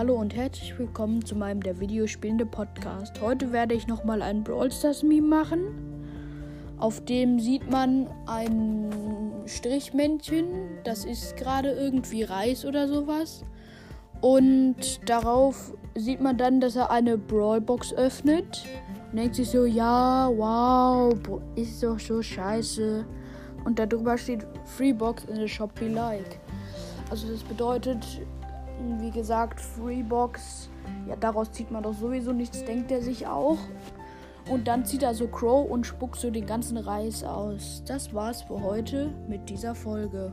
Hallo und herzlich willkommen zu meinem der Videospielende Podcast. Heute werde ich nochmal ein Brawl Stars Meme machen. Auf dem sieht man ein Strichmännchen, das ist gerade irgendwie Reis oder sowas. Und darauf sieht man dann, dass er eine Brawlbox öffnet. Und denkt sich so, ja, wow, ist doch so scheiße. Und darüber steht Freebox in the shop be like. Also das bedeutet, wie gesagt, Freebox. Ja, daraus zieht man doch sowieso nichts, denkt er sich auch. Und dann zieht er so Crow und spuckt so den ganzen Reis aus. Das war's für heute mit dieser Folge.